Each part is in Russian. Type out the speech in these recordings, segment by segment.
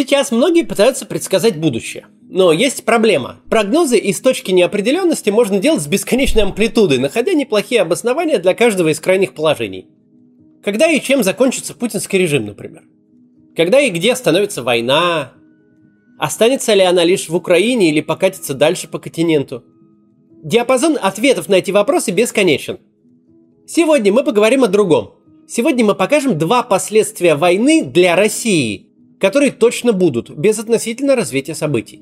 Сейчас многие пытаются предсказать будущее. Но есть проблема. Прогнозы из точки неопределенности можно делать с бесконечной амплитудой, находя неплохие обоснования для каждого из крайних положений. Когда и чем закончится путинский режим, например. Когда и где становится война. Останется ли она лишь в Украине или покатится дальше по континенту. Диапазон ответов на эти вопросы бесконечен. Сегодня мы поговорим о другом. Сегодня мы покажем два последствия войны для России – которые точно будут, без относительно развития событий.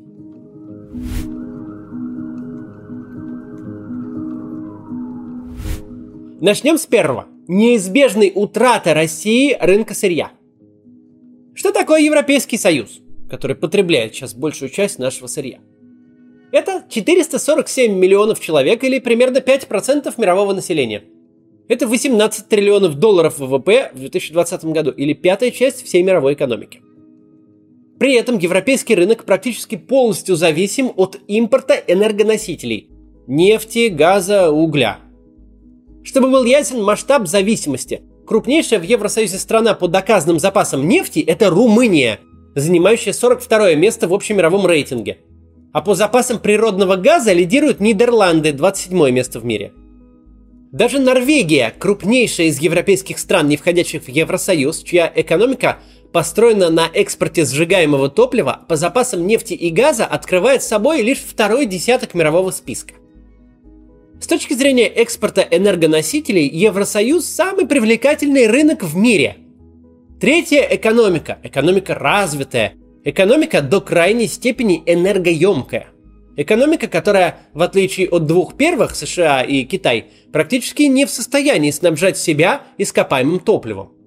Начнем с первого. Неизбежной утраты России рынка сырья. Что такое Европейский Союз, который потребляет сейчас большую часть нашего сырья? Это 447 миллионов человек или примерно 5% мирового населения. Это 18 триллионов долларов ВВП в 2020 году или пятая часть всей мировой экономики. При этом европейский рынок практически полностью зависим от импорта энергоносителей – нефти, газа, угля. Чтобы был ясен масштаб зависимости, крупнейшая в Евросоюзе страна по доказанным запасам нефти – это Румыния, занимающая 42 место в общемировом рейтинге. А по запасам природного газа лидируют Нидерланды, 27 место в мире. Даже Норвегия, крупнейшая из европейских стран, не входящих в Евросоюз, чья экономика – построена на экспорте сжигаемого топлива, по запасам нефти и газа открывает собой лишь второй десяток мирового списка. С точки зрения экспорта энергоносителей, Евросоюз самый привлекательный рынок в мире. Третья экономика, экономика развитая, экономика до крайней степени энергоемкая. Экономика, которая, в отличие от двух первых, США и Китай, практически не в состоянии снабжать себя ископаемым топливом.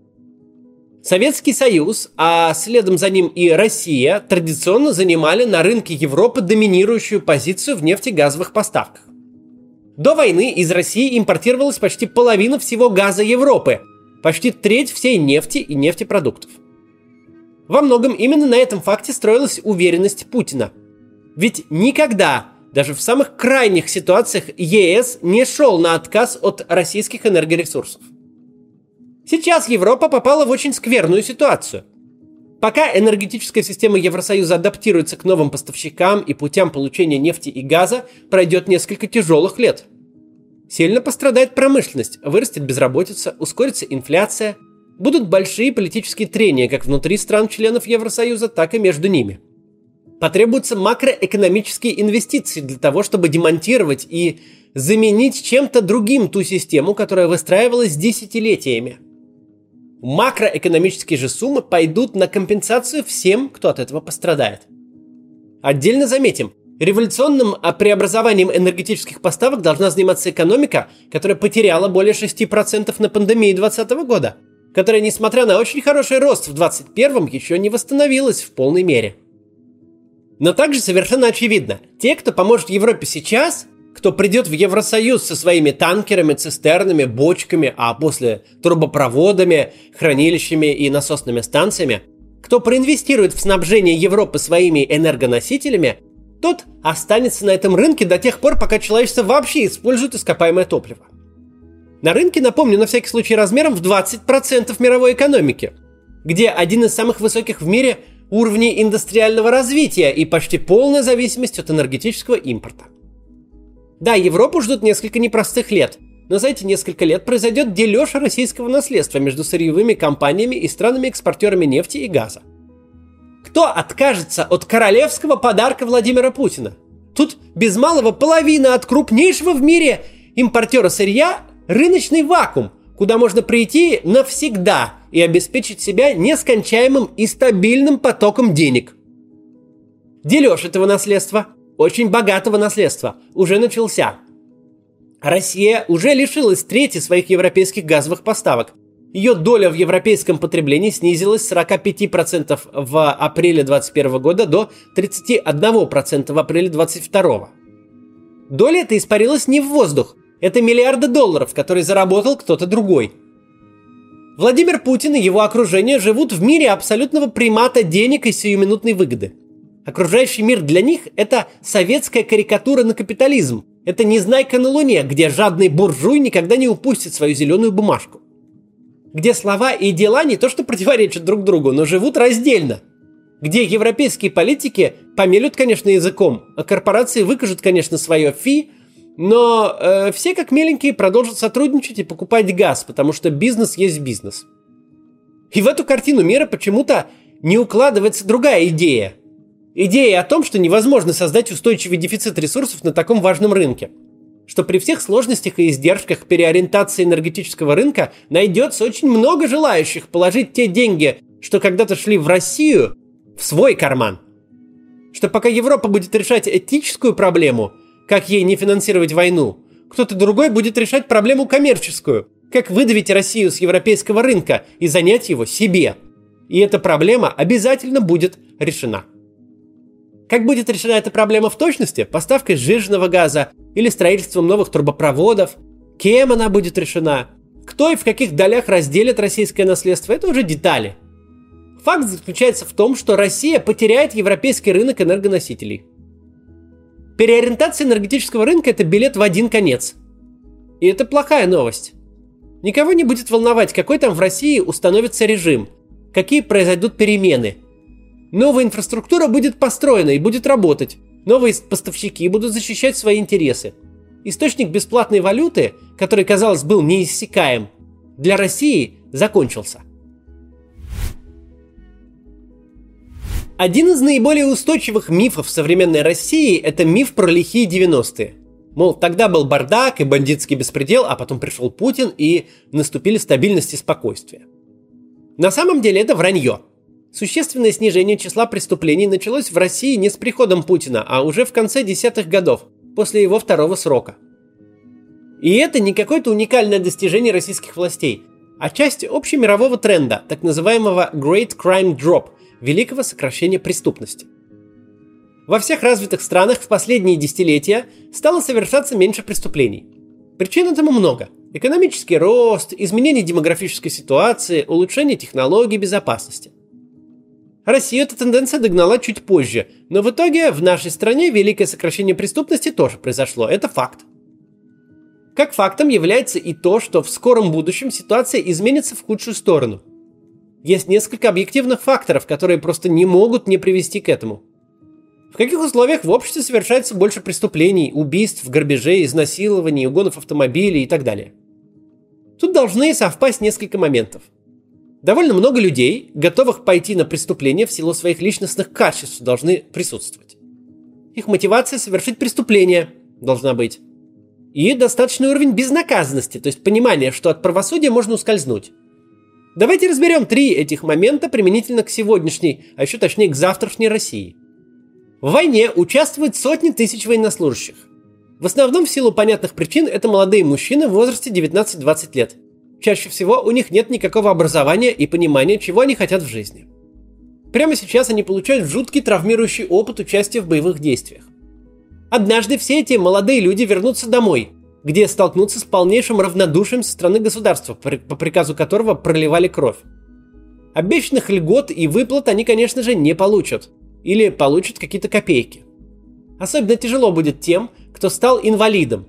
Советский Союз, а следом за ним и Россия, традиционно занимали на рынке Европы доминирующую позицию в нефтегазовых поставках. До войны из России импортировалась почти половина всего газа Европы, почти треть всей нефти и нефтепродуктов. Во многом именно на этом факте строилась уверенность Путина. Ведь никогда, даже в самых крайних ситуациях, ЕС не шел на отказ от российских энергоресурсов. Сейчас Европа попала в очень скверную ситуацию. Пока энергетическая система Евросоюза адаптируется к новым поставщикам и путям получения нефти и газа, пройдет несколько тяжелых лет. Сильно пострадает промышленность, вырастет безработица, ускорится инфляция, будут большие политические трения как внутри стран-членов Евросоюза, так и между ними. Потребуются макроэкономические инвестиции для того, чтобы демонтировать и заменить чем-то другим ту систему, которая выстраивалась десятилетиями – макроэкономические же суммы пойдут на компенсацию всем, кто от этого пострадает. Отдельно заметим, революционным преобразованием энергетических поставок должна заниматься экономика, которая потеряла более 6% на пандемии 2020 года, которая, несмотря на очень хороший рост в 2021, еще не восстановилась в полной мере. Но также совершенно очевидно, те, кто поможет Европе сейчас, кто придет в Евросоюз со своими танкерами, цистернами, бочками, а после трубопроводами, хранилищами и насосными станциями, кто проинвестирует в снабжение Европы своими энергоносителями, тот останется на этом рынке до тех пор, пока человечество вообще использует ископаемое топливо. На рынке, напомню, на всякий случай размером в 20% мировой экономики, где один из самых высоких в мире уровней индустриального развития и почти полная зависимость от энергетического импорта. Да, Европу ждут несколько непростых лет, но за эти несколько лет произойдет дележ российского наследства между сырьевыми компаниями и странами-экспортерами нефти и газа. Кто откажется от королевского подарка Владимира Путина? Тут без малого половина от крупнейшего в мире импортера сырья рыночный вакуум, куда можно прийти навсегда и обеспечить себя нескончаемым и стабильным потоком денег. Дележ этого наследства – очень богатого наследства уже начался. Россия уже лишилась трети своих европейских газовых поставок. Ее доля в европейском потреблении снизилась с 45% в апреле 2021 года до 31% в апреле 2022. Доля эта испарилась не в воздух. Это миллиарды долларов, которые заработал кто-то другой. Владимир Путин и его окружение живут в мире абсолютного примата денег и сиюминутной выгоды. Окружающий мир для них – это советская карикатура на капитализм. Это незнайка на Луне, где жадный буржуй никогда не упустит свою зеленую бумажку. Где слова и дела не то что противоречат друг другу, но живут раздельно. где европейские политики помелют, конечно, языком, а корпорации выкажут, конечно, свое фи, но э, все как миленькие продолжат сотрудничать и покупать газ, потому что бизнес есть бизнес. И в эту картину мира почему-то не укладывается другая идея. Идея о том, что невозможно создать устойчивый дефицит ресурсов на таком важном рынке. Что при всех сложностях и издержках переориентации энергетического рынка найдется очень много желающих положить те деньги, что когда-то шли в Россию, в свой карман. Что пока Европа будет решать этическую проблему, как ей не финансировать войну, кто-то другой будет решать проблему коммерческую, как выдавить Россию с европейского рынка и занять его себе. И эта проблема обязательно будет решена. Как будет решена эта проблема в точности? Поставкой сжиженного газа или строительством новых трубопроводов? Кем она будет решена? Кто и в каких долях разделит российское наследство? Это уже детали. Факт заключается в том, что Россия потеряет европейский рынок энергоносителей. Переориентация энергетического рынка – это билет в один конец. И это плохая новость. Никого не будет волновать, какой там в России установится режим, какие произойдут перемены. Новая инфраструктура будет построена и будет работать. Новые поставщики будут защищать свои интересы. Источник бесплатной валюты, который, казалось, был неиссякаем, для России закончился. Один из наиболее устойчивых мифов современной России – это миф про лихие 90-е. Мол, тогда был бардак и бандитский беспредел, а потом пришел Путин и наступили стабильность и спокойствие. На самом деле это вранье. Существенное снижение числа преступлений началось в России не с приходом Путина, а уже в конце десятых годов, после его второго срока. И это не какое-то уникальное достижение российских властей, а часть общемирового тренда, так называемого Great Crime Drop – великого сокращения преступности. Во всех развитых странах в последние десятилетия стало совершаться меньше преступлений. Причин этому много. Экономический рост, изменение демографической ситуации, улучшение технологий безопасности. Россию эта тенденция догнала чуть позже, но в итоге в нашей стране великое сокращение преступности тоже произошло, это факт. Как фактом является и то, что в скором будущем ситуация изменится в худшую сторону – есть несколько объективных факторов, которые просто не могут не привести к этому. В каких условиях в обществе совершается больше преступлений, убийств, грабежей, изнасилований, угонов автомобилей и так далее? Тут должны совпасть несколько моментов. Довольно много людей, готовых пойти на преступление в силу своих личностных качеств, должны присутствовать. Их мотивация совершить преступление должна быть. И достаточный уровень безнаказанности, то есть понимание, что от правосудия можно ускользнуть. Давайте разберем три этих момента применительно к сегодняшней, а еще точнее к завтрашней России. В войне участвуют сотни тысяч военнослужащих. В основном в силу понятных причин это молодые мужчины в возрасте 19-20 лет. Чаще всего у них нет никакого образования и понимания, чего они хотят в жизни. Прямо сейчас они получают жуткий травмирующий опыт участия в боевых действиях. Однажды все эти молодые люди вернутся домой, где столкнутся с полнейшим равнодушием со стороны государства, по приказу которого проливали кровь. Обещанных льгот и выплат они, конечно же, не получат. Или получат какие-то копейки. Особенно тяжело будет тем, кто стал инвалидом.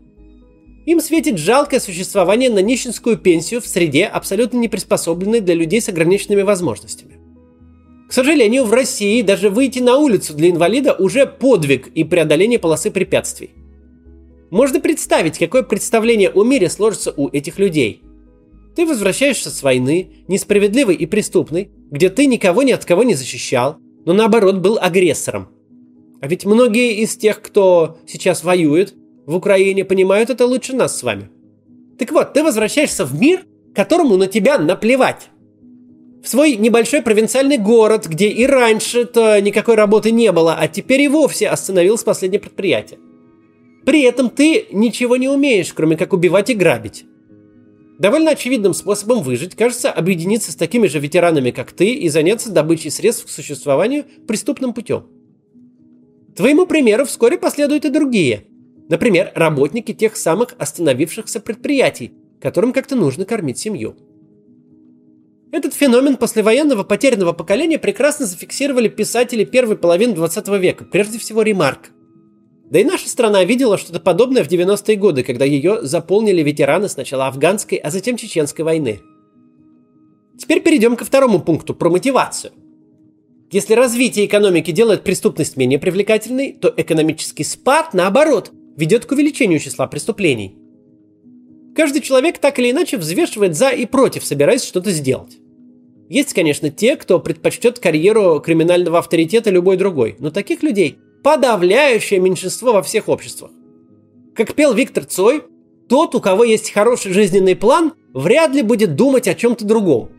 Им светит жалкое существование на нищенскую пенсию в среде, абсолютно не приспособленной для людей с ограниченными возможностями. К сожалению, в России даже выйти на улицу для инвалида уже подвиг и преодоление полосы препятствий. Можно представить, какое представление о мире сложится у этих людей. Ты возвращаешься с войны, несправедливой и преступной, где ты никого ни от кого не защищал, но наоборот был агрессором. А ведь многие из тех, кто сейчас воюет в Украине, понимают это лучше нас с вами. Так вот, ты возвращаешься в мир, которому на тебя наплевать. В свой небольшой провинциальный город, где и раньше-то никакой работы не было, а теперь и вовсе остановилось последнее предприятие. При этом ты ничего не умеешь, кроме как убивать и грабить. Довольно очевидным способом выжить кажется объединиться с такими же ветеранами, как ты, и заняться добычей средств к существованию преступным путем. Твоему примеру вскоре последуют и другие. Например, работники тех самых остановившихся предприятий, которым как-то нужно кормить семью. Этот феномен послевоенного потерянного поколения прекрасно зафиксировали писатели первой половины 20 века, прежде всего Ремарк – да и наша страна видела что-то подобное в 90-е годы, когда ее заполнили ветераны сначала афганской, а затем чеченской войны. Теперь перейдем ко второму пункту, про мотивацию. Если развитие экономики делает преступность менее привлекательной, то экономический спад, наоборот, ведет к увеличению числа преступлений. Каждый человек так или иначе взвешивает за и против, собираясь что-то сделать. Есть, конечно, те, кто предпочтет карьеру криминального авторитета любой другой, но таких людей подавляющее меньшинство во всех обществах. Как пел Виктор Цой, тот, у кого есть хороший жизненный план, вряд ли будет думать о чем-то другом.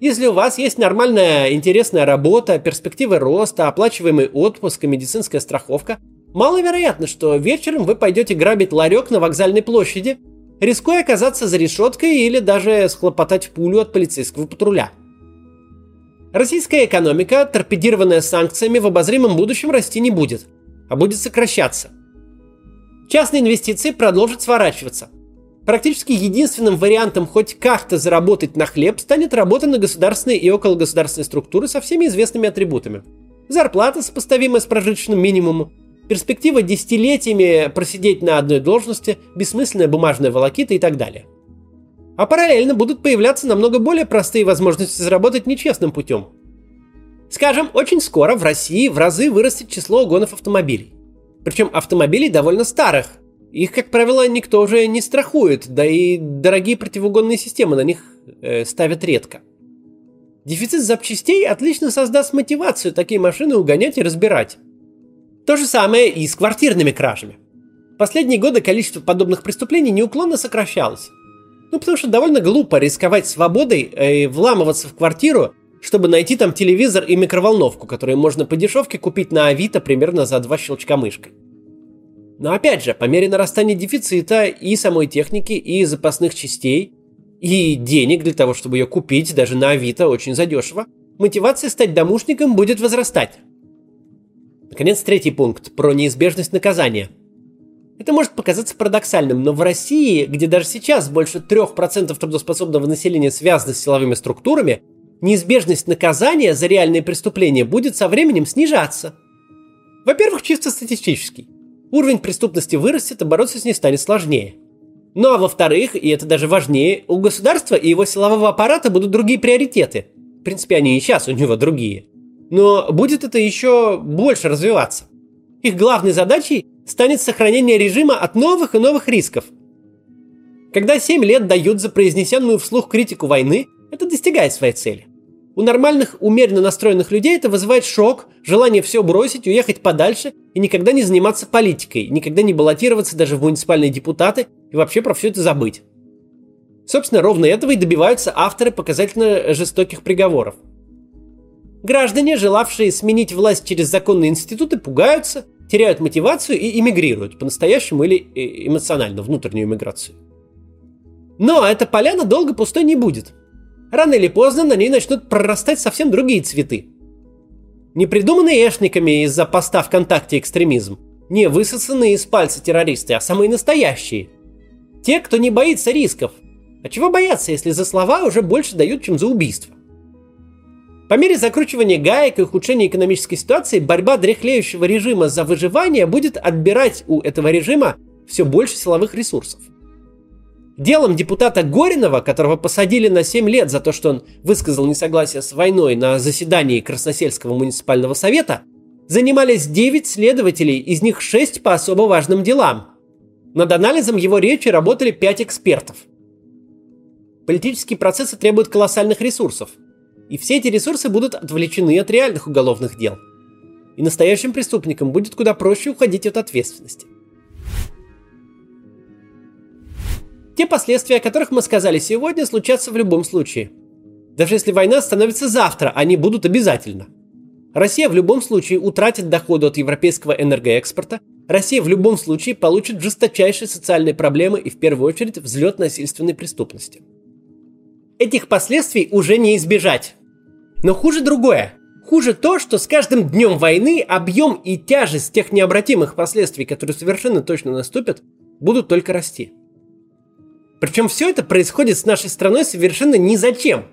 Если у вас есть нормальная, интересная работа, перспективы роста, оплачиваемый отпуск и медицинская страховка, маловероятно, что вечером вы пойдете грабить ларек на вокзальной площади, рискуя оказаться за решеткой или даже схлопотать пулю от полицейского патруля. Российская экономика, торпедированная санкциями, в обозримом будущем расти не будет, а будет сокращаться. Частные инвестиции продолжат сворачиваться – Практически единственным вариантом хоть как-то заработать на хлеб станет работа на государственные и окологосударственные структуры со всеми известными атрибутами. Зарплата, сопоставимая с прожиточным минимумом, перспектива десятилетиями просидеть на одной должности, бессмысленная бумажная волокита и так далее. А параллельно будут появляться намного более простые возможности заработать нечестным путем. Скажем, очень скоро в России в разы вырастет число угонов автомобилей. Причем автомобилей довольно старых, их, как правило, никто уже не страхует, да и дорогие противоугонные системы на них э, ставят редко. Дефицит запчастей отлично создаст мотивацию такие машины угонять и разбирать. То же самое и с квартирными кражами. Последние годы количество подобных преступлений неуклонно сокращалось. Ну, потому что довольно глупо рисковать свободой и вламываться в квартиру, чтобы найти там телевизор и микроволновку, которые можно по дешевке купить на Авито примерно за два щелчка мышкой. Но опять же, по мере нарастания дефицита и самой техники, и запасных частей, и денег для того, чтобы ее купить даже на Авито очень задешево, мотивация стать домушником будет возрастать. Наконец, третий пункт про неизбежность наказания. Это может показаться парадоксальным, но в России, где даже сейчас больше 3% трудоспособного населения связано с силовыми структурами, неизбежность наказания за реальные преступления будет со временем снижаться. Во-первых, чисто статистически уровень преступности вырастет, и бороться с ней станет сложнее. Ну а во-вторых, и это даже важнее, у государства и его силового аппарата будут другие приоритеты. В принципе, они и сейчас у него другие. Но будет это еще больше развиваться. Их главной задачей станет сохранение режима от новых и новых рисков. Когда 7 лет дают за произнесенную вслух критику войны, это достигает своей цели. У нормальных, умеренно настроенных людей это вызывает шок, желание все бросить, уехать подальше и никогда не заниматься политикой, никогда не баллотироваться даже в муниципальные депутаты и вообще про все это забыть. Собственно, ровно этого и добиваются авторы показательно жестоких приговоров. Граждане, желавшие сменить власть через законные институты, пугаются, теряют мотивацию и эмигрируют, по-настоящему или э, эмоционально, внутреннюю эмиграцию. Но эта поляна долго пустой не будет – рано или поздно на ней начнут прорастать совсем другие цветы. Не придуманные эшниками из-за поста ВКонтакте экстремизм, не высосанные из пальца террористы, а самые настоящие. Те, кто не боится рисков. А чего бояться, если за слова уже больше дают, чем за убийство? По мере закручивания гаек и ухудшения экономической ситуации, борьба дряхлеющего режима за выживание будет отбирать у этого режима все больше силовых ресурсов. Делом депутата Горинова, которого посадили на 7 лет за то, что он высказал несогласие с войной на заседании Красносельского муниципального совета, занимались 9 следователей, из них 6 по особо важным делам. Над анализом его речи работали 5 экспертов. Политические процессы требуют колоссальных ресурсов. И все эти ресурсы будут отвлечены от реальных уголовных дел. И настоящим преступникам будет куда проще уходить от ответственности. Те последствия, о которых мы сказали сегодня, случатся в любом случае. Даже если война становится завтра, они будут обязательно. Россия в любом случае утратит доходы от европейского энергоэкспорта, Россия в любом случае получит жесточайшие социальные проблемы и в первую очередь взлет насильственной преступности. Этих последствий уже не избежать. Но хуже другое. Хуже то, что с каждым днем войны объем и тяжесть тех необратимых последствий, которые совершенно точно наступят, будут только расти. Причем все это происходит с нашей страной совершенно ни зачем.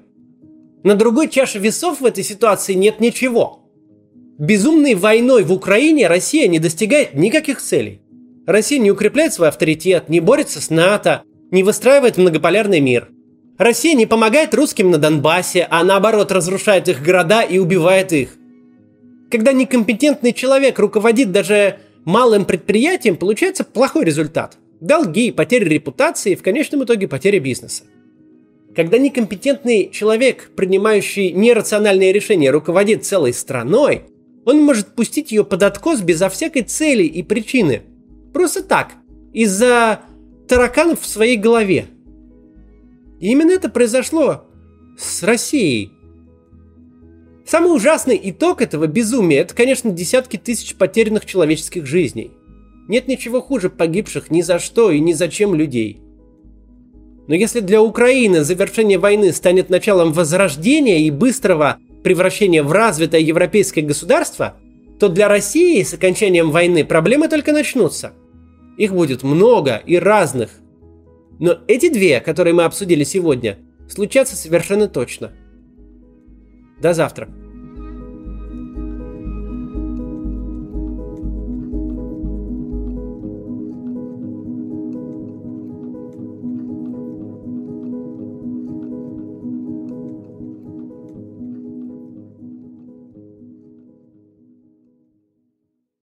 На другой чаше весов в этой ситуации нет ничего. Безумной войной в Украине Россия не достигает никаких целей. Россия не укрепляет свой авторитет, не борется с НАТО, не выстраивает многополярный мир. Россия не помогает русским на Донбассе, а наоборот разрушает их города и убивает их. Когда некомпетентный человек руководит даже малым предприятием, получается плохой результат. Долги, потеря репутации и в конечном итоге потеря бизнеса. Когда некомпетентный человек, принимающий нерациональные решения, руководит целой страной, он может пустить ее под откос безо всякой цели и причины. Просто так, из-за тараканов в своей голове. И именно это произошло с Россией. Самый ужасный итог этого безумия – это, конечно, десятки тысяч потерянных человеческих жизней. Нет ничего хуже погибших ни за что и ни зачем людей. Но если для Украины завершение войны станет началом возрождения и быстрого превращения в развитое европейское государство, то для России с окончанием войны проблемы только начнутся. Их будет много и разных. Но эти две, которые мы обсудили сегодня, случатся совершенно точно. До завтра.